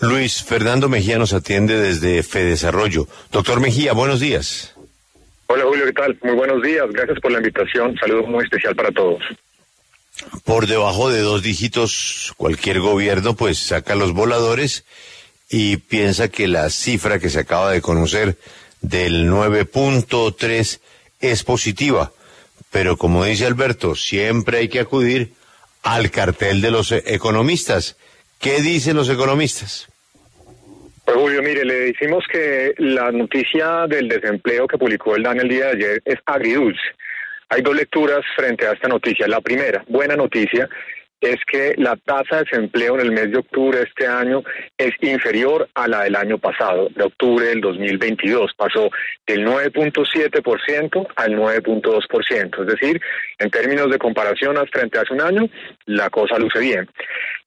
Luis Fernando Mejía nos atiende desde Fedesarrollo. Doctor Mejía, buenos días. Hola Julio, ¿qué tal? Muy buenos días, gracias por la invitación. Saludos muy especial para todos. Por debajo de dos dígitos, cualquier gobierno pues saca los voladores y piensa que la cifra que se acaba de conocer del 9.3 es positiva. Pero como dice Alberto, siempre hay que acudir al cartel de los economistas. ¿Qué dicen los economistas? Pues Julio, mire, le decimos que la noticia del desempleo que publicó el DAN el día de ayer es agridulce. Hay dos lecturas frente a esta noticia. La primera, buena noticia, es que la tasa de desempleo en el mes de octubre de este año es inferior a la del año pasado, de octubre del 2022. Pasó del 9.7% al 9.2%. Es decir, en términos de comparación frente a hace un año, la cosa luce bien.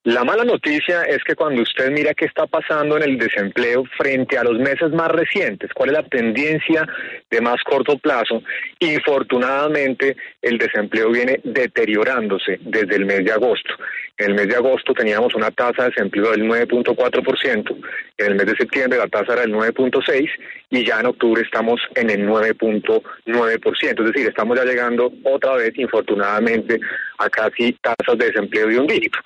La mala noticia es que cuando usted mira qué está pasando en el desempleo frente a los meses más recientes, cuál es la tendencia de más corto plazo, infortunadamente el desempleo viene deteriorándose desde el mes de agosto. En el mes de agosto teníamos una tasa de desempleo del 9.4%, en el mes de septiembre la tasa era del 9.6% y ya en octubre estamos en el 9.9%, es decir, estamos ya llegando otra vez, infortunadamente, a casi tasas de desempleo de un dígito.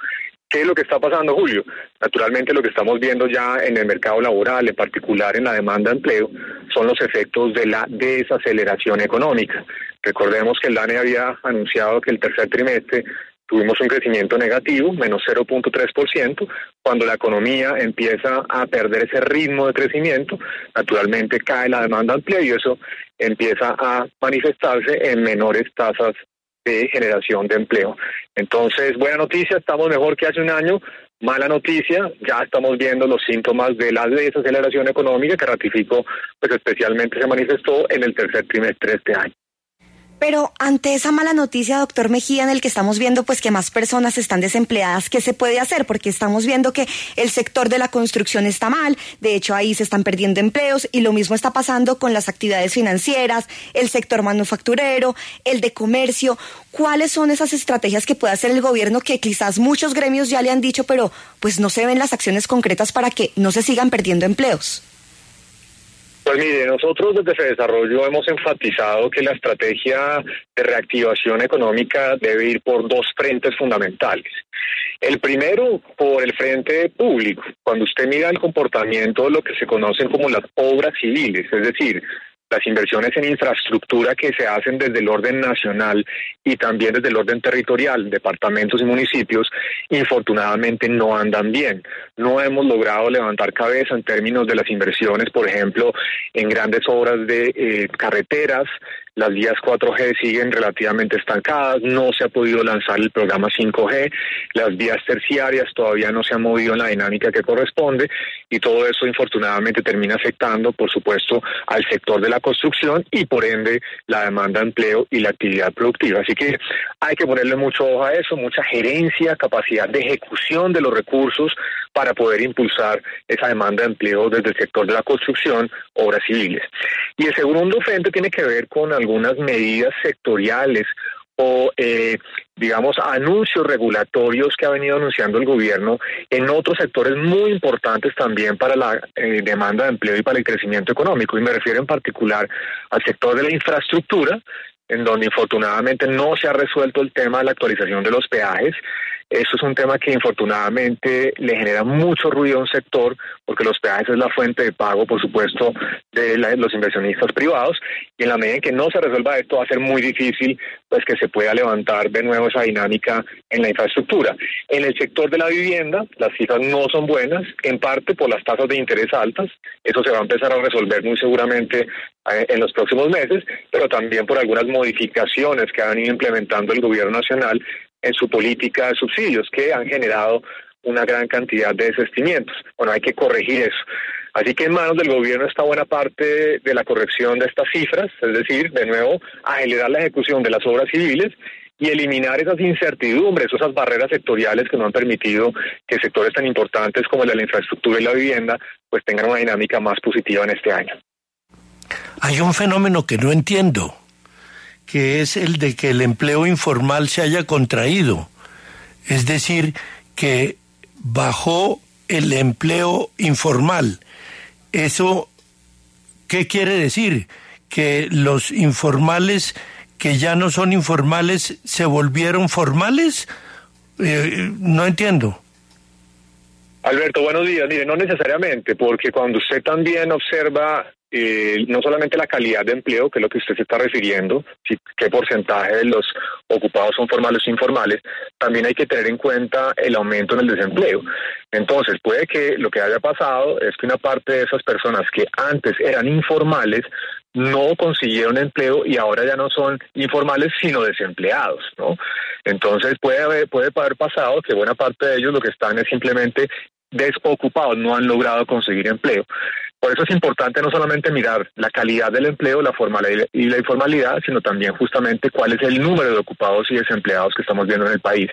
¿Qué es lo que está pasando, Julio? Naturalmente lo que estamos viendo ya en el mercado laboral, en particular en la demanda de empleo, son los efectos de la desaceleración económica. Recordemos que el DANE había anunciado que el tercer trimestre tuvimos un crecimiento negativo, menos 0.3%. Cuando la economía empieza a perder ese ritmo de crecimiento, naturalmente cae la demanda de empleo y eso empieza a manifestarse en menores tasas de generación de empleo. Entonces, buena noticia, estamos mejor que hace un año. Mala noticia, ya estamos viendo los síntomas de la desaceleración económica que ratificó, pues especialmente se manifestó en el tercer trimestre de este año. Pero ante esa mala noticia, doctor Mejía, en el que estamos viendo pues que más personas están desempleadas, ¿qué se puede hacer? Porque estamos viendo que el sector de la construcción está mal, de hecho ahí se están perdiendo empleos y lo mismo está pasando con las actividades financieras, el sector manufacturero, el de comercio. ¿Cuáles son esas estrategias que puede hacer el gobierno que quizás muchos gremios ya le han dicho, pero pues no se ven las acciones concretas para que no se sigan perdiendo empleos? Pues mire, nosotros desde Desarrollo hemos enfatizado que la estrategia de reactivación económica debe ir por dos frentes fundamentales. El primero, por el frente público. Cuando usted mira el comportamiento de lo que se conocen como las obras civiles, es decir, las inversiones en infraestructura que se hacen desde el orden nacional y también desde el orden territorial, departamentos y municipios, infortunadamente no andan bien. No hemos logrado levantar cabeza en términos de las inversiones, por ejemplo, en grandes obras de eh, carreteras, las vías 4G siguen relativamente estancadas, no se ha podido lanzar el programa 5G, las vías terciarias todavía no se han movido en la dinámica que corresponde y todo eso infortunadamente termina afectando, por supuesto, al sector de la construcción y por ende la demanda de empleo y la actividad productiva. Así que hay que ponerle mucho ojo a eso, mucha gerencia, capacidad de ejecución de los recursos para poder impulsar esa demanda de empleo desde el sector de la construcción, obras civiles. Y el segundo frente tiene que ver con algunas medidas sectoriales o, eh, digamos, anuncios regulatorios que ha venido anunciando el gobierno en otros sectores muy importantes también para la eh, demanda de empleo y para el crecimiento económico. Y me refiero en particular al sector de la infraestructura, en donde infortunadamente no se ha resuelto el tema de la actualización de los peajes. Eso es un tema que infortunadamente le genera mucho ruido a un sector, porque los peajes es la fuente de pago, por supuesto, de los inversionistas privados, y en la medida en que no se resuelva esto va a ser muy difícil pues que se pueda levantar de nuevo esa dinámica en la infraestructura. En el sector de la vivienda, las cifras no son buenas, en parte por las tasas de interés altas, eso se va a empezar a resolver muy seguramente eh, en los próximos meses, pero también por algunas modificaciones que han ido implementando el gobierno nacional en su política de subsidios, que han generado una gran cantidad de desestimientos. Bueno, hay que corregir eso. Así que en manos del gobierno está buena parte de la corrección de estas cifras, es decir, de nuevo, acelerar la ejecución de las obras civiles y eliminar esas incertidumbres, esas barreras sectoriales que no han permitido que sectores tan importantes como el de la infraestructura y la vivienda pues tengan una dinámica más positiva en este año. Hay un fenómeno que no entiendo que es el de que el empleo informal se haya contraído. Es decir, que bajó el empleo informal. ¿Eso qué quiere decir? ¿Que los informales que ya no son informales se volvieron formales? Eh, no entiendo. Alberto, buenos días. Mire, no necesariamente, porque cuando usted también observa eh, no solamente la calidad de empleo, que es lo que usted se está refiriendo, qué porcentaje de los ocupados son formales o informales, también hay que tener en cuenta el aumento en el desempleo. Entonces, puede que lo que haya pasado es que una parte de esas personas que antes eran informales no consiguieron empleo y ahora ya no son informales sino desempleados, ¿no? Entonces puede haber, puede haber pasado que buena parte de ellos lo que están es simplemente desocupados, no han logrado conseguir empleo. Por eso es importante no solamente mirar la calidad del empleo, la formalidad y la informalidad, sino también justamente cuál es el número de ocupados y desempleados que estamos viendo en el país.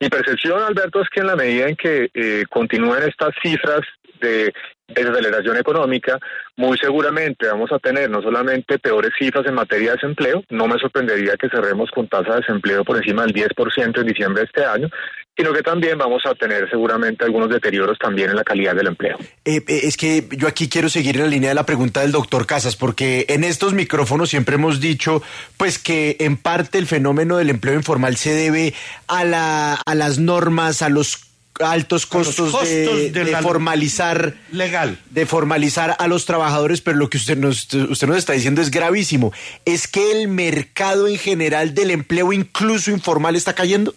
Mi percepción, Alberto, es que en la medida en que eh, continúen estas cifras de desaceleración económica, muy seguramente vamos a tener no solamente peores cifras en materia de desempleo, no me sorprendería que cerremos con tasa de desempleo por encima del 10% en diciembre de este año, sino que también vamos a tener seguramente algunos deterioros también en la calidad del empleo. Eh, eh, es que yo aquí quiero seguir en la línea de la pregunta del doctor Casas, porque en estos micrófonos siempre hemos dicho pues que en parte el fenómeno del empleo informal se debe a, la, a las normas, a los altos costos, de, formalizar legal de formalizar a los trabajadores pero lo que usted nos usted nos está diciendo es gravísimo es que el mercado en general del empleo incluso informal está cayendo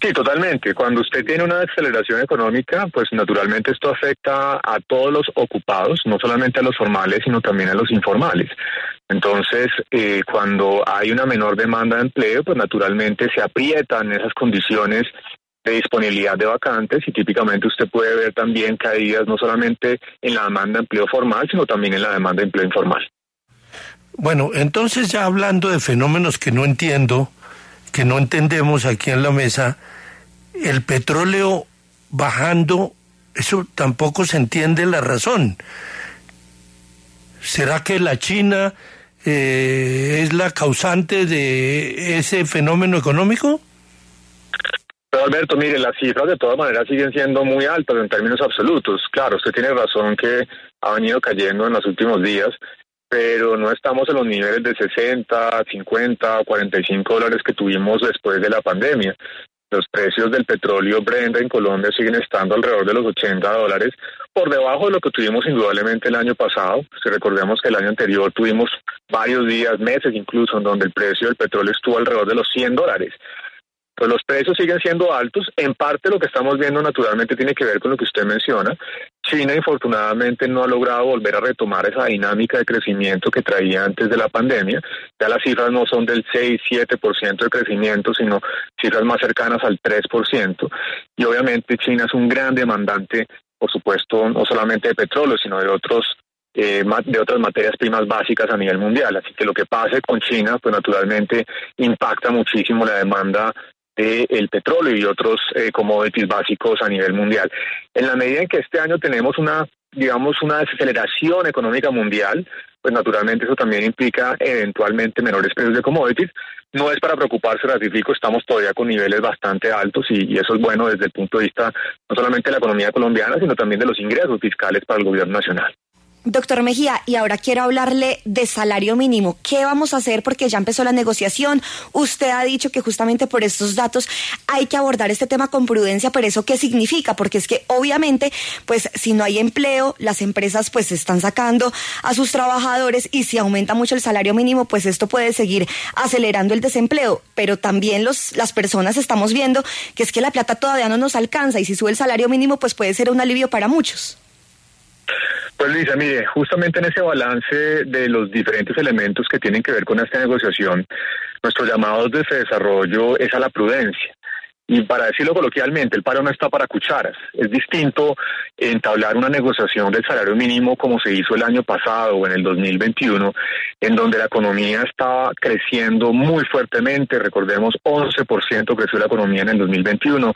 Sí, totalmente. Cuando usted tiene una desaceleración económica, pues naturalmente esto afecta a todos los ocupados, no solamente a los formales, sino también a los informales. Entonces, eh, cuando hay una menor demanda de empleo, pues naturalmente se aprietan esas condiciones disponibilidad de vacantes y típicamente usted puede ver también caídas no solamente en la demanda de empleo formal, sino también en la demanda de empleo informal. Bueno, entonces ya hablando de fenómenos que no entiendo, que no entendemos aquí en la mesa, el petróleo bajando, eso tampoco se entiende la razón. ¿Será que la China eh, es la causante de ese fenómeno económico? Pero Alberto, mire, las cifras de todas maneras siguen siendo muy altas en términos absolutos. Claro, usted tiene razón que ha venido cayendo en los últimos días, pero no estamos en los niveles de 60, 50, 45 dólares que tuvimos después de la pandemia. Los precios del petróleo Brent en Colombia siguen estando alrededor de los 80 dólares, por debajo de lo que tuvimos indudablemente el año pasado. Si recordemos que el año anterior tuvimos varios días, meses incluso, en donde el precio del petróleo estuvo alrededor de los 100 dólares pues los precios siguen siendo altos. En parte lo que estamos viendo naturalmente tiene que ver con lo que usted menciona. China infortunadamente no ha logrado volver a retomar esa dinámica de crecimiento que traía antes de la pandemia. Ya las cifras no son del 6-7% de crecimiento, sino cifras más cercanas al 3%. Y obviamente China es un gran demandante, por supuesto, no solamente de petróleo, sino de otros eh, de otras materias primas básicas a nivel mundial. Así que lo que pase con China, pues naturalmente impacta muchísimo la demanda el petróleo y otros eh, commodities básicos a nivel mundial. En la medida en que este año tenemos una, digamos, una desaceleración económica mundial, pues naturalmente eso también implica eventualmente menores precios de commodities. No es para preocuparse, ratifico, estamos todavía con niveles bastante altos y, y eso es bueno desde el punto de vista no solamente de la economía colombiana, sino también de los ingresos fiscales para el gobierno nacional. Doctor Mejía, y ahora quiero hablarle de salario mínimo. ¿Qué vamos a hacer? Porque ya empezó la negociación. Usted ha dicho que justamente por estos datos hay que abordar este tema con prudencia, pero ¿eso qué significa? Porque es que obviamente, pues si no hay empleo, las empresas pues están sacando a sus trabajadores y si aumenta mucho el salario mínimo, pues esto puede seguir acelerando el desempleo. Pero también los, las personas estamos viendo que es que la plata todavía no nos alcanza y si sube el salario mínimo, pues puede ser un alivio para muchos. Pues Luisa, mire, justamente en ese balance de los diferentes elementos que tienen que ver con esta negociación, nuestro llamado de desarrollo es a la prudencia. Y para decirlo coloquialmente, el paro no está para cucharas. Es distinto entablar una negociación del salario mínimo como se hizo el año pasado o en el 2021, en donde la economía estaba creciendo muy fuertemente. Recordemos, 11% creció la economía en el 2021,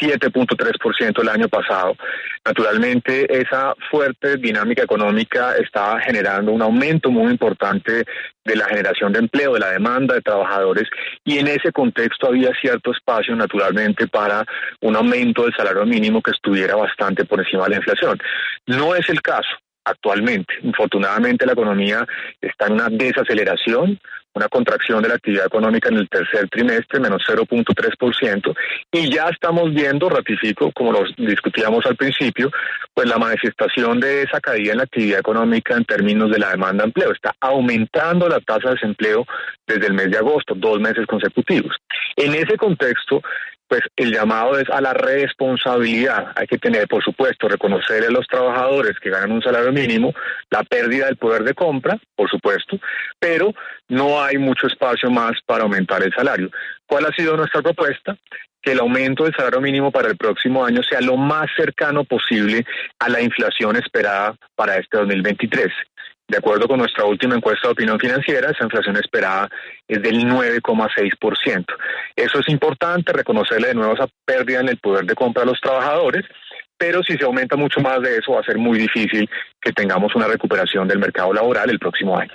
7.3% el año pasado. Naturalmente, esa fuerte dinámica económica estaba generando un aumento muy importante de la generación de empleo, de la demanda de trabajadores, y en ese contexto había cierto espacio natural para un aumento del salario mínimo que estuviera bastante por encima de la inflación. No es el caso actualmente. Infortunadamente la economía está en una desaceleración, una contracción de la actividad económica en el tercer trimestre, menos 0.3%, y ya estamos viendo, ratifico, como lo discutíamos al principio, pues la manifestación de esa caída en la actividad económica en términos de la demanda de empleo. Está aumentando la tasa de desempleo desde el mes de agosto, dos meses consecutivos. En ese contexto, pues el llamado es a la responsabilidad. Hay que tener, por supuesto, reconocer a los trabajadores que ganan un salario mínimo, la pérdida del poder de compra, por supuesto, pero no hay mucho espacio más para aumentar el salario. ¿Cuál ha sido nuestra propuesta? que el aumento del salario mínimo para el próximo año sea lo más cercano posible a la inflación esperada para este 2023. De acuerdo con nuestra última encuesta de opinión financiera, esa inflación esperada es del 9,6%. Eso es importante, reconocerle de nuevo esa pérdida en el poder de compra a los trabajadores, pero si se aumenta mucho más de eso va a ser muy difícil que tengamos una recuperación del mercado laboral el próximo año.